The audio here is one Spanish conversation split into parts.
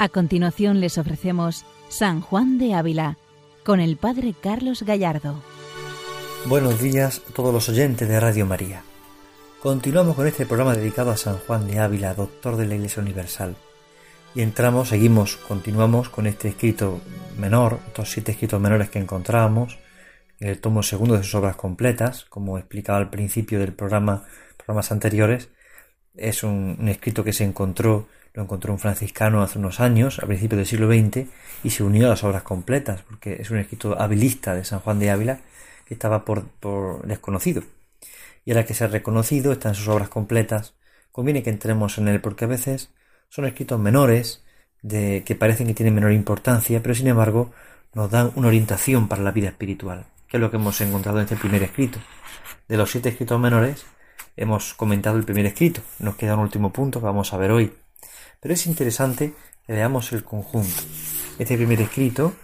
A continuación les ofrecemos San Juan de Ávila con el Padre Carlos Gallardo. Buenos días a todos los oyentes de Radio María. Continuamos con este programa dedicado a San Juan de Ávila, doctor de la Iglesia Universal. Y entramos, seguimos, continuamos con este escrito menor, estos siete escritos menores que encontrábamos en el tomo segundo de sus obras completas, como explicaba al principio del programa, programas anteriores. Es un, un escrito que se encontró lo encontró un franciscano hace unos años, a principios del siglo XX, y se unió a las obras completas, porque es un escrito habilista de San Juan de Ávila que estaba por, desconocido. Y ahora que se ha reconocido, está en sus obras completas, conviene que entremos en él, porque a veces son escritos menores, de, que parecen que tienen menor importancia, pero sin embargo nos dan una orientación para la vida espiritual, que es lo que hemos encontrado en este primer escrito. De los siete escritos menores, hemos comentado el primer escrito. Nos queda un último punto que vamos a ver hoy, pero es interesante que veamos el conjunto. Este primer escrito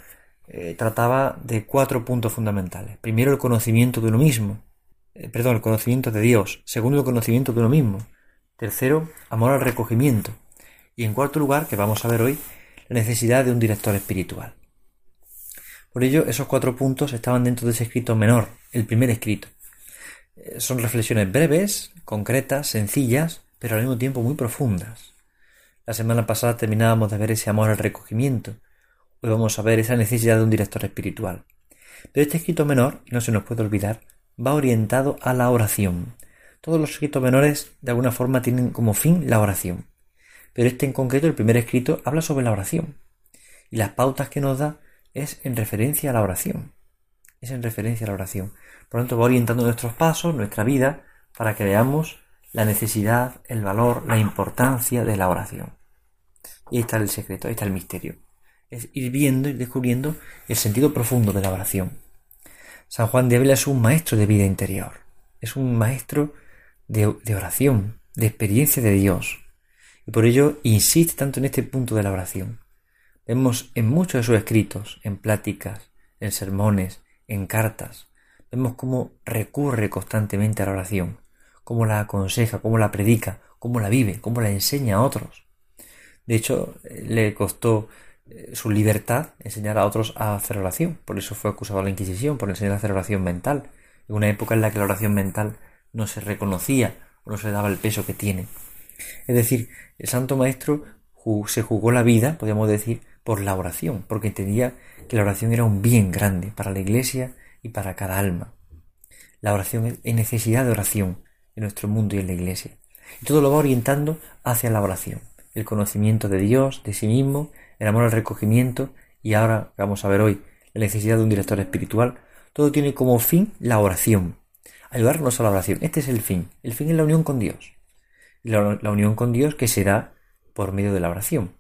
eh, trataba de cuatro puntos fundamentales. Primero, el conocimiento de uno mismo. Eh, perdón, el conocimiento de Dios. Segundo, el conocimiento de uno mismo. Tercero, amor al recogimiento. Y en cuarto lugar, que vamos a ver hoy, la necesidad de un director espiritual. Por ello, esos cuatro puntos estaban dentro de ese escrito menor, el primer escrito. Eh, son reflexiones breves, concretas, sencillas, pero al mismo tiempo muy profundas. La semana pasada terminábamos de ver ese amor al recogimiento. Hoy vamos a ver esa necesidad de un director espiritual. Pero este escrito menor, no se nos puede olvidar, va orientado a la oración. Todos los escritos menores de alguna forma tienen como fin la oración. Pero este en concreto, el primer escrito, habla sobre la oración. Y las pautas que nos da es en referencia a la oración. Es en referencia a la oración. Por lo tanto, va orientando nuestros pasos, nuestra vida, para que veamos la necesidad, el valor, la importancia de la oración. Y ahí está el secreto, ahí está el misterio. Es ir viendo y descubriendo el sentido profundo de la oración. San Juan de Ávila es un maestro de vida interior, es un maestro de, de oración, de experiencia de Dios. Y por ello insiste tanto en este punto de la oración. Vemos en muchos de sus escritos, en pláticas, en sermones, en cartas, vemos cómo recurre constantemente a la oración cómo la aconseja, cómo la predica, cómo la vive, cómo la enseña a otros. De hecho, le costó eh, su libertad enseñar a otros a hacer oración. Por eso fue acusado a la Inquisición, por enseñar a hacer oración mental. En una época en la que la oración mental no se reconocía o no se daba el peso que tiene. Es decir, el Santo Maestro se jugó la vida, podríamos decir, por la oración, porque entendía que la oración era un bien grande para la Iglesia y para cada alma. La oración es necesidad de oración, en nuestro mundo y en la Iglesia. Y todo lo va orientando hacia la oración, el conocimiento de Dios, de sí mismo, el amor al recogimiento y ahora vamos a ver hoy la necesidad de un director espiritual. Todo tiene como fin la oración, ayudarnos a la oración. Este es el fin. El fin es la unión con Dios. La, la unión con Dios que será por medio de la oración.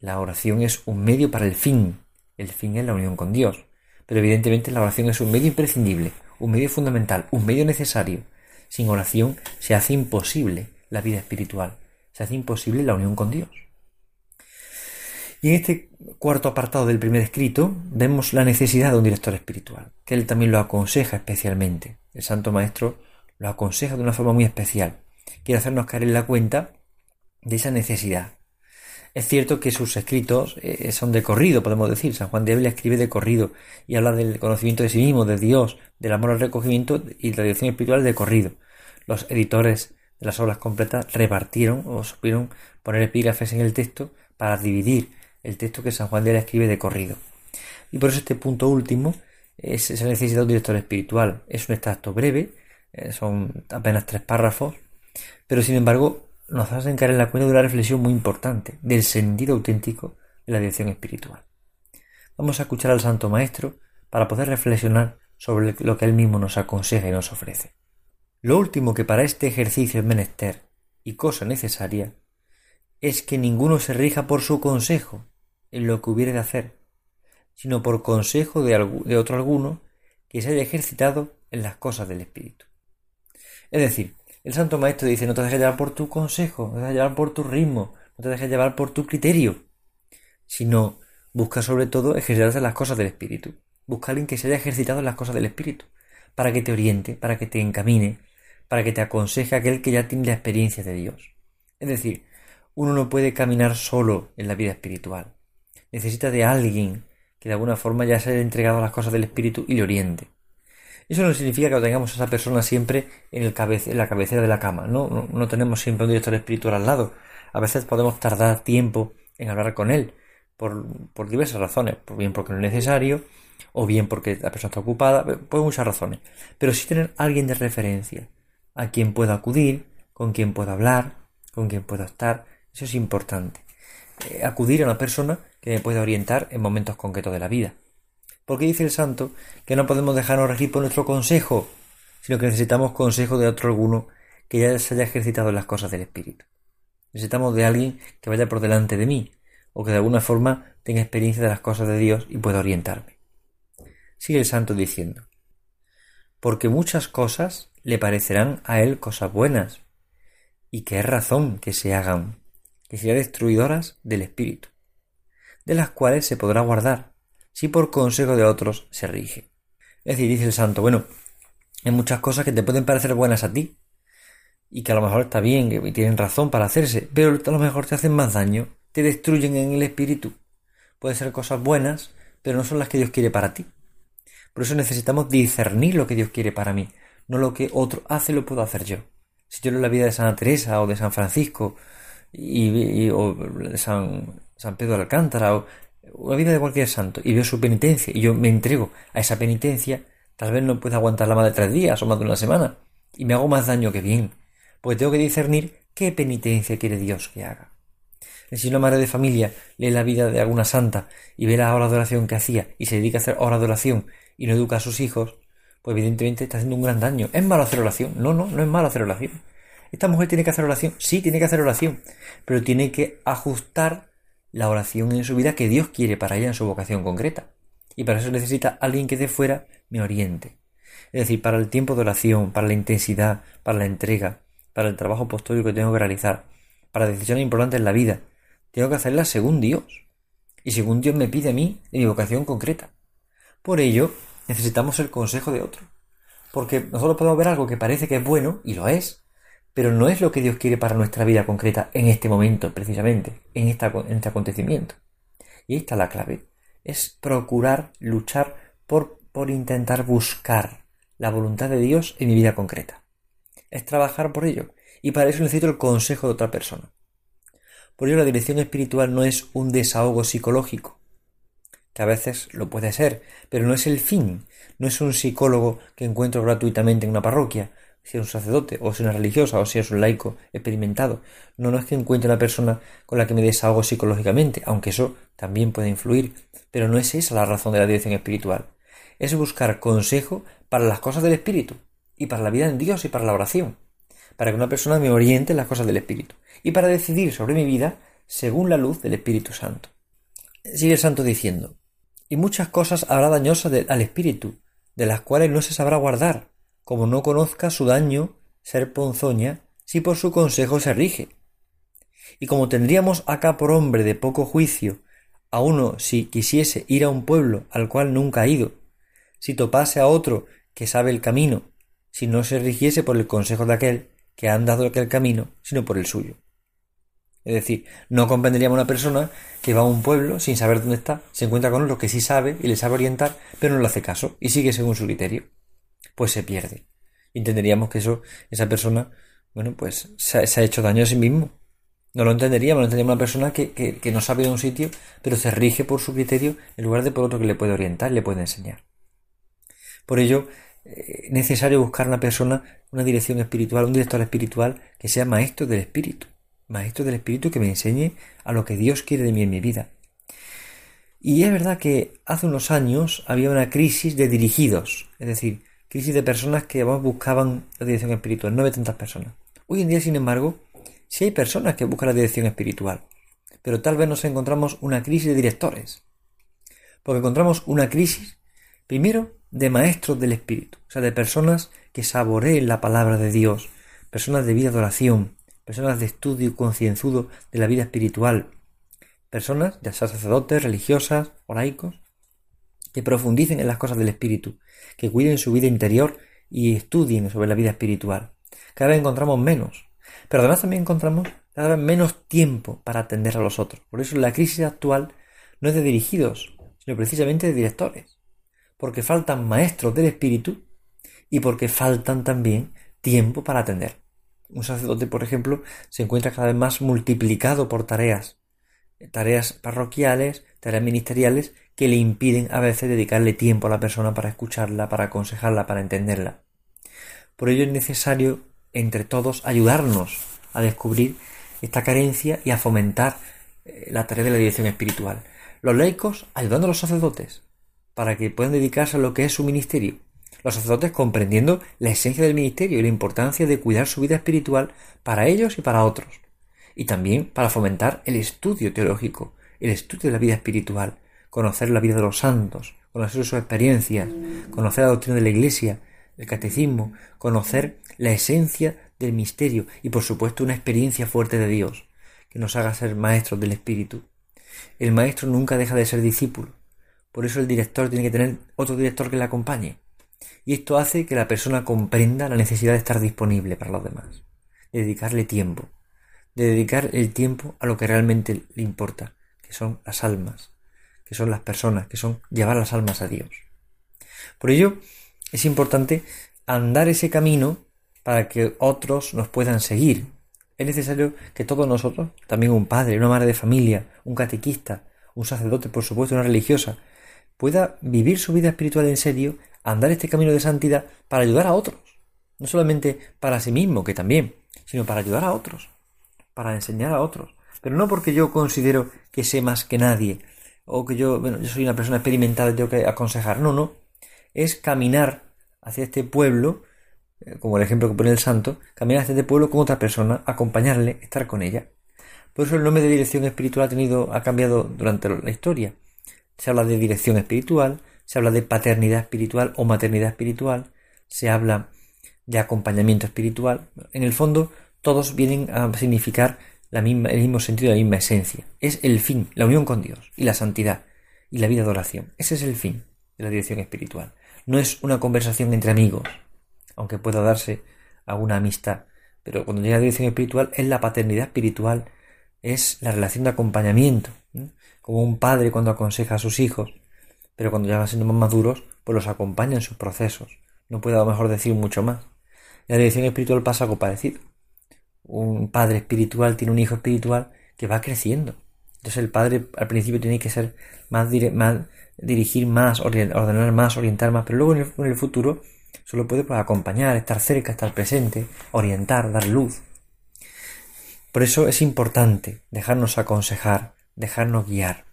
La oración es un medio para el fin. El fin es la unión con Dios. Pero evidentemente la oración es un medio imprescindible, un medio fundamental, un medio necesario sin oración se hace imposible la vida espiritual, se hace imposible la unión con Dios. Y en este cuarto apartado del primer escrito vemos la necesidad de un director espiritual, que él también lo aconseja especialmente. El Santo Maestro lo aconseja de una forma muy especial. Quiere hacernos caer en la cuenta de esa necesidad. Es cierto que sus escritos eh, son de corrido, podemos decir. San Juan de Ávila escribe de corrido y habla del conocimiento de sí mismo, de Dios, del amor al recogimiento y la dirección espiritual de corrido los editores de las obras completas repartieron o supieron poner epígrafes en el texto para dividir el texto que San Juan de la escribe de corrido. Y por eso este punto último es esa necesidad de un director espiritual. Es un extracto breve, eh, son apenas tres párrafos, pero sin embargo nos hacen caer en la cuenta de una reflexión muy importante del sentido auténtico de la dirección espiritual. Vamos a escuchar al Santo Maestro para poder reflexionar sobre lo que él mismo nos aconseja y nos ofrece. Lo último que para este ejercicio es menester, y cosa necesaria, es que ninguno se rija por su consejo en lo que hubiere de hacer, sino por consejo de, otro alguno que se haya ejercitado en las cosas del Espíritu. Es decir, el Santo Maestro dice, no te dejes llevar por tu consejo, no te dejes llevar por tu ritmo, no te dejes llevar por tu criterio, sino busca sobre todo ejercitarse en las cosas del Espíritu. Busca a alguien que se haya ejercitado en las cosas del Espíritu, para que te oriente, para que te encamine, para que te aconseje aquel que ya tiene la experiencia de Dios. Es decir, uno no puede caminar solo en la vida espiritual. Necesita de alguien que de alguna forma ya se haya entregado a las cosas del espíritu y le oriente. Eso no significa que tengamos a esa persona siempre en la cabecera de la cama, ¿no? ¿no? tenemos siempre un director espiritual al lado. A veces podemos tardar tiempo en hablar con él, por, por diversas razones, por bien porque no es necesario, o bien porque la persona está ocupada, por muchas razones. Pero sí tener alguien de referencia, a quien pueda acudir, con quien pueda hablar, con quien pueda estar, eso es importante. Eh, acudir a una persona que me pueda orientar en momentos concretos de la vida. Porque dice el santo que no podemos dejarnos regir por nuestro consejo, sino que necesitamos consejo de otro alguno que ya se haya ejercitado en las cosas del Espíritu. Necesitamos de alguien que vaya por delante de mí, o que de alguna forma tenga experiencia de las cosas de Dios y pueda orientarme. Sigue el santo diciendo, porque muchas cosas le parecerán a él cosas buenas, y que es razón que se hagan, que sean destruidoras del espíritu, de las cuales se podrá guardar, si por consejo de otros se rige. Es decir, dice el santo, bueno, hay muchas cosas que te pueden parecer buenas a ti, y que a lo mejor está bien, que tienen razón para hacerse, pero a lo mejor te hacen más daño, te destruyen en el espíritu. Pueden ser cosas buenas, pero no son las que Dios quiere para ti. Por eso necesitamos discernir lo que Dios quiere para mí, no lo que otro hace lo puedo hacer yo. Si yo leo la vida de Santa Teresa o de San Francisco y, o San, San Pedro de Alcántara o, la vida de cualquier santo y veo su penitencia y yo me entrego a esa penitencia, tal vez no pueda aguantarla más de tres días o más de una semana y me hago más daño que bien, porque tengo que discernir qué penitencia quiere Dios que haga. Si una madre de familia lee la vida de alguna santa y ve la hora de oración que hacía y se dedica a hacer hora de oración y no educa a sus hijos, pues evidentemente está haciendo un gran daño. ¿Es malo hacer oración? No, no, no es malo hacer oración. ¿Esta mujer tiene que hacer oración? Sí, tiene que hacer oración, pero tiene que ajustar la oración en su vida que Dios quiere para ella en su vocación concreta. Y para eso necesita alguien que de fuera me oriente. Es decir, para el tiempo de oración, para la intensidad, para la entrega, para el trabajo apostólico que tengo que realizar, para decisiones importantes en la vida, tengo que hacerlas según Dios. Y según Dios me pide a mí en mi vocación concreta. Por ello, necesitamos el consejo de otro. Porque nosotros podemos ver algo que parece que es bueno, y lo es, pero no es lo que Dios quiere para nuestra vida concreta en este momento, precisamente, en, este acontecimiento. Y esta es la clave. Es procurar, luchar por, por intentar buscar la voluntad de Dios en mi vida concreta. Es trabajar por ello. Y para eso necesito el consejo de otra persona. Por ello la dirección espiritual no es un desahogo psicológico, que a veces lo puede ser, pero no es el fin, no es un psicólogo que encuentro gratuitamente en una parroquia, si es un sacerdote, o si es una religiosa, o si es un laico experimentado. No, no es que encuentre una persona con la que me desahogo psicológicamente, aunque eso también puede influir, pero no es esa la razón de la dirección espiritual. Es buscar consejo para las cosas del espíritu, y para la vida en Dios y para la oración, para que una persona me oriente en las cosas del espíritu, y para decidir sobre mi vida según la luz del Espíritu Santo. Sigue el santo diciendo, y muchas cosas habrá dañosas al espíritu, de las cuales no se sabrá guardar, como no conozca su daño ser ponzoña, si por su consejo se rige. Y como tendríamos acá por hombre de poco juicio a uno si quisiese ir a un pueblo al cual nunca ha ido, si topase a otro que sabe el camino, si no se rigiese por el consejo de aquel que ha andado aquel camino, sino por el suyo. Es decir, no comprenderíamos una persona que va a un pueblo sin saber dónde está, se encuentra con otro que sí sabe y le sabe orientar, pero no le hace caso y sigue según su criterio. Pues se pierde. Entenderíamos que eso, esa persona, bueno, pues se ha, hecho daño a sí mismo. No lo entenderíamos, no entenderíamos una persona que, que, no sabe de un sitio, pero se rige por su criterio en lugar de por otro que le puede orientar, le puede enseñar. Por ello, es eh, necesario buscar una persona, una dirección espiritual, un director espiritual que sea maestro del espíritu maestro del Espíritu que me enseñe a lo que Dios quiere de mí en mi vida. Y es verdad que hace unos años había una crisis de dirigidos, es decir, crisis de personas que buscaban la dirección espiritual, no de tantas personas. Hoy en día, sin embargo, sí hay personas que buscan la dirección espiritual, pero tal vez nos encontramos una crisis de directores, porque encontramos una crisis, primero, de maestros del espíritu, o sea, de personas que saboreen la palabra de Dios, personas de vida de oración, personas de estudio concienzudo de la vida espiritual, personas, ya sea sacerdotes, religiosas o que profundicen en las cosas del espíritu, que cuiden su vida interior y estudien sobre la vida espiritual. Cada vez encontramos menos. Pero además también encontramos cada vez menos tiempo para atender a los otros. Por eso la crisis actual no es de dirigidos, sino precisamente de directores. Porque faltan maestros del espíritu y porque faltan también tiempo para atender. Un sacerdote, por ejemplo, se encuentra cada vez más multiplicado por tareas, tareas parroquiales, tareas ministeriales, que le impiden a veces dedicarle tiempo a la persona para escucharla, para aconsejarla, para entenderla. Por ello es necesario entre todos ayudarnos a descubrir esta carencia y a fomentar eh, la tarea de la dirección espiritual. Los laicos ayudando a los sacerdotes para que puedan dedicarse a lo que es su ministerio. Los sacerdotes comprendiendo la esencia del ministerio y la importancia de cuidar su vida espiritual para ellos y para otros. Y también para fomentar el estudio teológico, el estudio de la vida espiritual, conocer la vida de los santos, conocer sus experiencias, conocer la doctrina de la Iglesia, el catecismo, conocer la esencia del misterio y por supuesto una experiencia fuerte de Dios, que nos haga ser maestros del Espíritu. El maestro nunca deja de ser discípulo, por eso el director tiene que tener otro director que le acompañe. Y esto hace que la persona comprenda la necesidad de estar disponible para los demás, de dedicarle tiempo, de dedicar el tiempo a lo que realmente le importa, que son las almas, que son las personas, que son llevar las almas a Dios. Por ello, es importante andar ese camino para que otros nos puedan seguir. Es necesario que todos nosotros, también un padre, una madre de familia, un catequista, un sacerdote, por supuesto, una religiosa, pueda vivir su vida espiritual en serio, andar este camino de santidad para ayudar a otros. No solamente para sí mismo, que también, sino para ayudar a otros, para enseñar a otros. Pero no porque yo considero que sé más que nadie, o que yo, bueno, yo soy una persona experimentada y tengo que aconsejar. No, no. Es caminar hacia este pueblo eh, como el ejemplo que pone el santo, caminar hacia este pueblo con otra persona, acompañarle, estar con ella. Por eso el nombre de dirección espiritual ha tenido, ha cambiado durante la historia. Se habla de dirección espiritual, se habla de paternidad espiritual o maternidad espiritual, se habla de acompañamiento espiritual. En el fondo, todos vienen a significar la misma, el mismo sentido, la misma esencia. Es el fin, la unión con Dios y la santidad y la vida de oración. Ese es el fin de la dirección espiritual. No es una conversación entre amigos, aunque pueda darse alguna amistad. Pero cuando llega la dirección espiritual es la paternidad espiritual, es la relación de acompañamiento, como un padre cuando aconseja a sus hijos, pero cuando ya van siendo más maduros, pues los acompaña en sus procesos. No puedo lo mejor decir mucho más. La dirección espiritual pasa algo parecido. Un padre espiritual tiene un hijo espiritual que va creciendo. Entonces el padre al principio tiene que ser más, más dirigir más, ordenar más, orientar más, pero luego en el futuro Solo puede pues, acompañar, estar cerca, estar presente, orientar, dar luz. Por eso es importante dejarnos aconsejar, dejarnos guiar.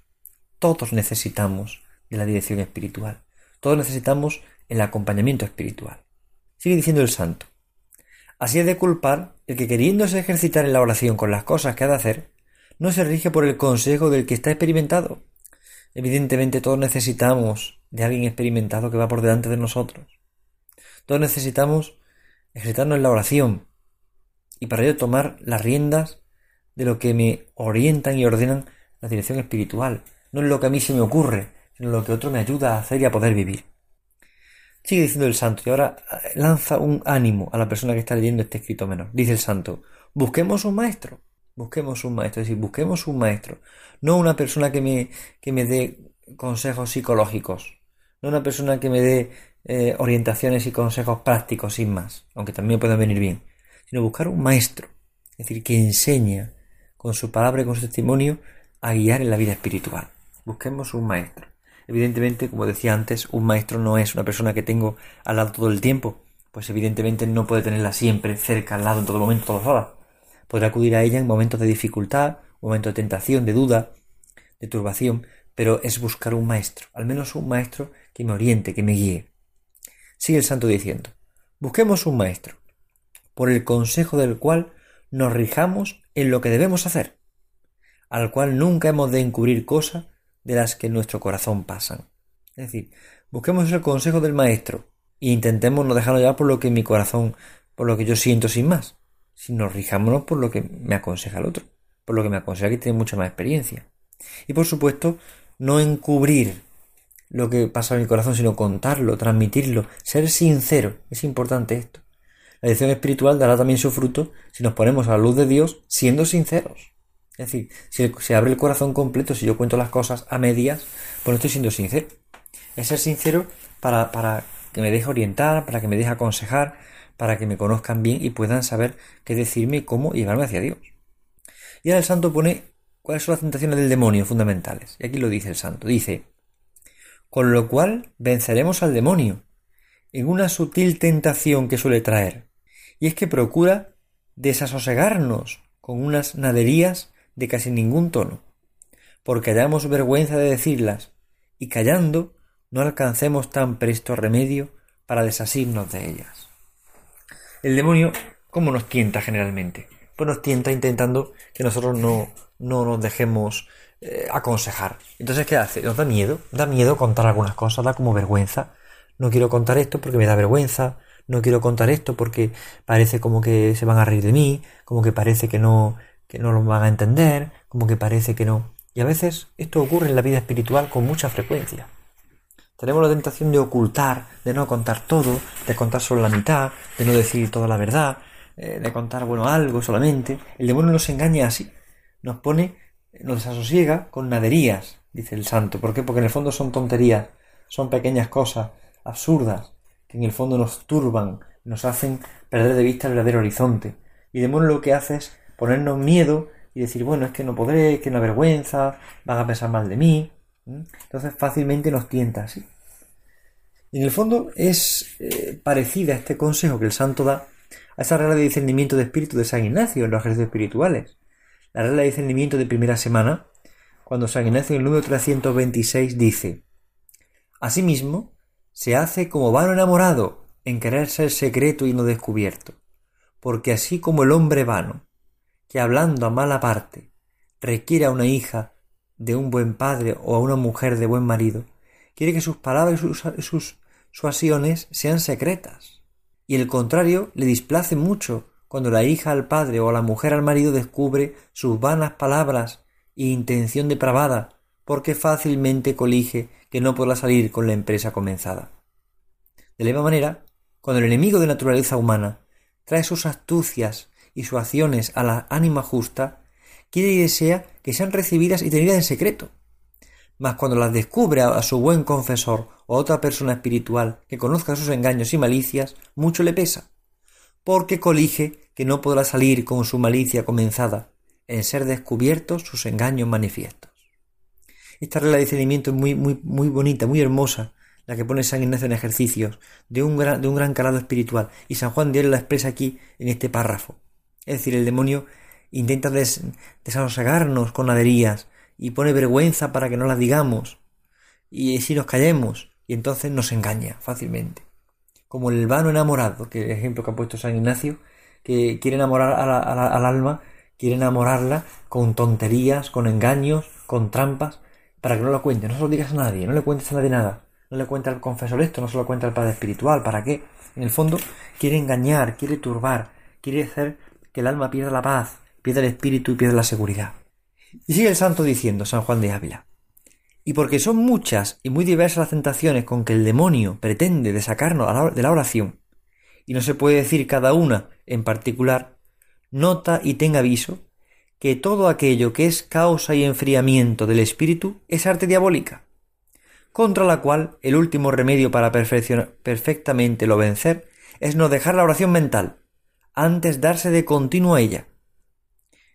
Todos necesitamos de la dirección espiritual. Todos necesitamos el acompañamiento espiritual. Sigue diciendo el santo. Así es de culpar el que queriéndose ejercitar en la oración con las cosas que ha de hacer, no se rige por el consejo del que está experimentado. Evidentemente todos necesitamos de alguien experimentado que va por delante de nosotros. Todos necesitamos ejercitarnos en la oración y para ello tomar las riendas de lo que me orientan y ordenan la dirección espiritual. No es lo que a mí se me ocurre, lo que otro me ayuda a hacer y a poder vivir. Sigue diciendo el santo y ahora eh, lanza un ánimo a la persona que está leyendo este escrito menor. Dice el santo, busquemos un maestro, busquemos un maestro, es decir, busquemos un maestro, no una persona que me, que me dé consejos psicológicos, no una persona que me dé eh, orientaciones y consejos prácticos sin más, aunque también puedan venir bien, sino buscar un maestro, es decir, que enseña con su palabra y con su testimonio a guiar en la vida espiritual. Busquemos un maestro. Evidentemente, como decía antes, un maestro no es una persona que tengo al lado todo el tiempo, pues evidentemente no puede tenerla siempre cerca, al lado, en todo momento, todas horas. Podrá acudir a ella en momentos de dificultad, momentos de tentación, de duda, de turbación, pero es buscar un maestro, al menos un maestro que me oriente, que me guíe. Sigue el santo diciendo, busquemos un maestro, por el consejo del cual nos rijamos en lo que debemos hacer, al cual nunca hemos de encubrir cosas de las que nuestro corazón pasan. Es decir, busquemos el consejo del maestro e intentemos no dejarlo ya por lo que mi corazón, por lo que yo siento sin más, sino rijámonos por lo que me aconseja el otro, por lo que me aconseja que tiene mucha más experiencia. Y por supuesto, no encubrir lo que pasa en mi corazón, sino contarlo, transmitirlo, ser sincero. Es importante esto. La dirección espiritual dará también su fruto si nos ponemos a la luz de Dios siendo sinceros. Es decir, si se abre el corazón completo, si yo cuento las cosas a medias, pues no estoy siendo sincero. Es ser sincero para, para que me deje orientar, para que me deje aconsejar, para que me conozcan bien y puedan saber qué decirme y cómo llevarme hacia Dios. Y ahora el santo pone cuáles son las tentaciones del demonio fundamentales. Y aquí lo dice el santo. Dice, con lo cual venceremos al demonio en una sutil tentación que suele traer. Y es que procura desasosegarnos con unas naderías de casi ningún tono, porque hayamos vergüenza de decirlas, y callando no alcancemos tan presto remedio para desasirnos de ellas. El demonio, ¿cómo nos tienta generalmente? Pues nos tienta intentando que nosotros no, no nos dejemos eh, aconsejar. Entonces, ¿qué hace? Nos da miedo, da miedo contar algunas cosas, da como vergüenza. No quiero contar esto porque me da vergüenza, no quiero contar esto porque parece como que se van a reír de mí, como que parece que no, que no lo van a entender, como que parece que no. Y a veces esto ocurre en la vida espiritual con mucha frecuencia. Tenemos la tentación de ocultar, de no contar todo, de contar solo la mitad, de no decir toda la verdad, eh, de contar, bueno, algo solamente. El demonio nos engaña así. Nos pone, nos desasosiega con naderías, dice el santo. ¿Por qué? Porque en el fondo son tonterías, son pequeñas cosas absurdas, que en el fondo nos turban, nos hacen perder de vista el verdadero horizonte. Y el demonio lo que hace es ponernos miedo y decir, bueno, es que no podré, que es una vergüenza, van a pensar mal de mí. Entonces fácilmente nos tienta así. En el fondo es eh, parecida a este consejo que el santo da a esa regla de discernimiento de espíritu de San Ignacio en los ejercicios espirituales. La regla de discernimiento de primera semana, cuando San Ignacio en el número 326 dice, Asimismo, se hace como vano enamorado en querer ser secreto y no descubierto, porque así como el hombre vano, que hablando a mala parte, requiere a una hija de un buen padre o a una mujer de buen marido, quiere que sus palabras y sus, suasiones sean secretas. Y el contrario le displace mucho cuando la hija al padre o la mujer al marido descubre sus vanas palabras e intención depravada, porque fácilmente colige que no podrá salir con la empresa comenzada. De la misma manera, cuando el enemigo de naturaleza humana trae sus astucias y sus acciones a la ánima justa, quiere y desea que sean recibidas y tenidas en secreto. Mas cuando las descubre a su buen confesor o a otra persona espiritual que conozca sus engaños y malicias, mucho le pesa, porque colige que no podrá salir con su malicia comenzada, en ser descubiertos sus engaños manifiestos. Esta regla de discernimiento es muy, muy, muy bonita, muy hermosa, la que pone San Ignacio en ejercicios, de un gran, de un gran calado espiritual, y San Juan de la expresa aquí en este párrafo. Es decir, el demonio intenta des, con naderías y pone vergüenza para que no las digamos y si nos callemos y entonces nos engaña fácilmente. Como el vano enamorado, que el ejemplo que ha puesto San Ignacio, que quiere enamorar al alma, quiere enamorarla con tonterías, con engaños, con trampas, para que no lo cuente, no se lo digas a nadie, no le cuentes a nadie nada, no le cuente al confesor esto, no se lo cuente al padre espiritual, ¿para qué? En el fondo quiere engañar, quiere turbar, quiere hacer que el alma pierda la paz, pierde el espíritu y pierde la seguridad. Y sigue el santo diciendo, San Juan de Ávila, y porque son muchas y muy diversas las tentaciones con que el demonio pretende de sacarnos de la oración, y no se puede decir cada una en particular, nota y tenga aviso que todo aquello que es causa y enfriamiento del espíritu es arte diabólica, contra la cual el último remedio para perfectamente lo vencer es no dejar la oración mental, antes darse de continuo a ella,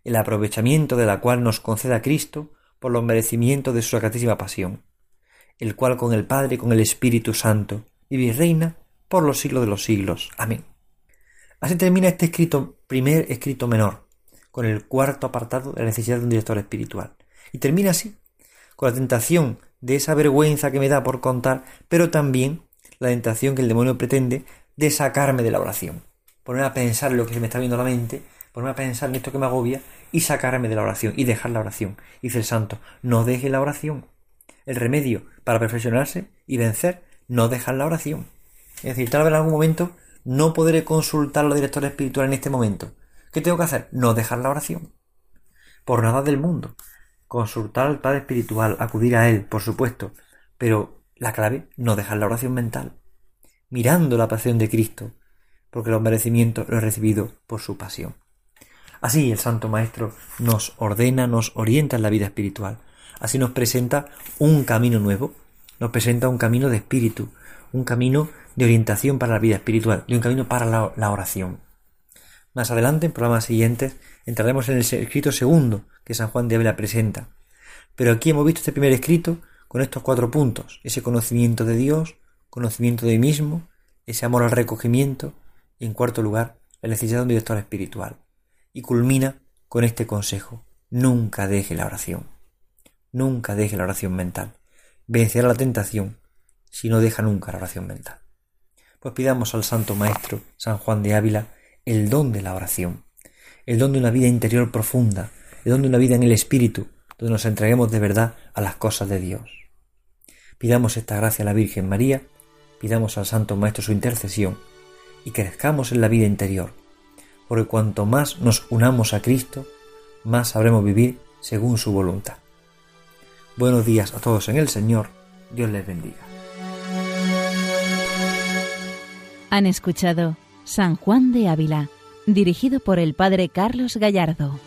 el aprovechamiento de la cual nos conceda Cristo por los merecimientos de su sacratísima pasión, el cual con el Padre y con el Espíritu Santo vive y reina por los siglos de los siglos. Amén. Así termina este escrito, primer escrito menor, con el cuarto apartado de la necesidad de un director espiritual. Y termina así, con la tentación de esa vergüenza que me da por contar, pero también la tentación que el demonio pretende de sacarme de la oración. Ponerme a pensar en lo que se me está viendo a la mente ponerme a pensar en esto que me agobia y sacarme de la oración y dejar la oración. Dice el santo, no deje la oración. El remedio para perfeccionarse y vencer, no dejar la oración. Es decir, tal vez en algún momento no podré consultar a los directores espirituales en este momento. ¿Qué tengo que hacer? No dejar la oración. Por nada del mundo. Consultar al Padre Espiritual, acudir a Él, por supuesto. Pero la clave, no dejar la oración mental. Mirando la pasión de Cristo, porque los merecimientos los he recibido por su pasión. Así el Santo Maestro nos ordena, nos orienta en la vida espiritual. Así nos presenta un camino nuevo, nos presenta un camino de espíritu, un camino de orientación para la vida espiritual y un camino para la, oración. Más adelante, en programas siguientes, entraremos en el escrito segundo que San Juan de Ávila presenta. Pero aquí hemos visto este primer escrito con estos cuatro puntos, ese conocimiento de Dios, conocimiento de mí mismo, ese amor al recogimiento y en cuarto lugar, la necesidad de un director espiritual. Y culmina con este consejo, nunca deje la oración, nunca deje la oración mental, vencerá la tentación si no deja nunca la oración mental. Pues pidamos al Santo Maestro, San Juan de Ávila, el don de la oración, el don de una vida interior profunda, el don de una vida en el Espíritu, donde nos entreguemos de verdad a las cosas de Dios. Pidamos esta gracia a la Virgen María, pidamos al Santo Maestro su intercesión y crezcamos en la vida interior, porque cuanto más nos unamos a Cristo, más sabremos vivir según su voluntad. Buenos días a todos en el Señor, Dios les bendiga. Han escuchado San Juan de Ávila, dirigido por el Padre Carlos Gallardo.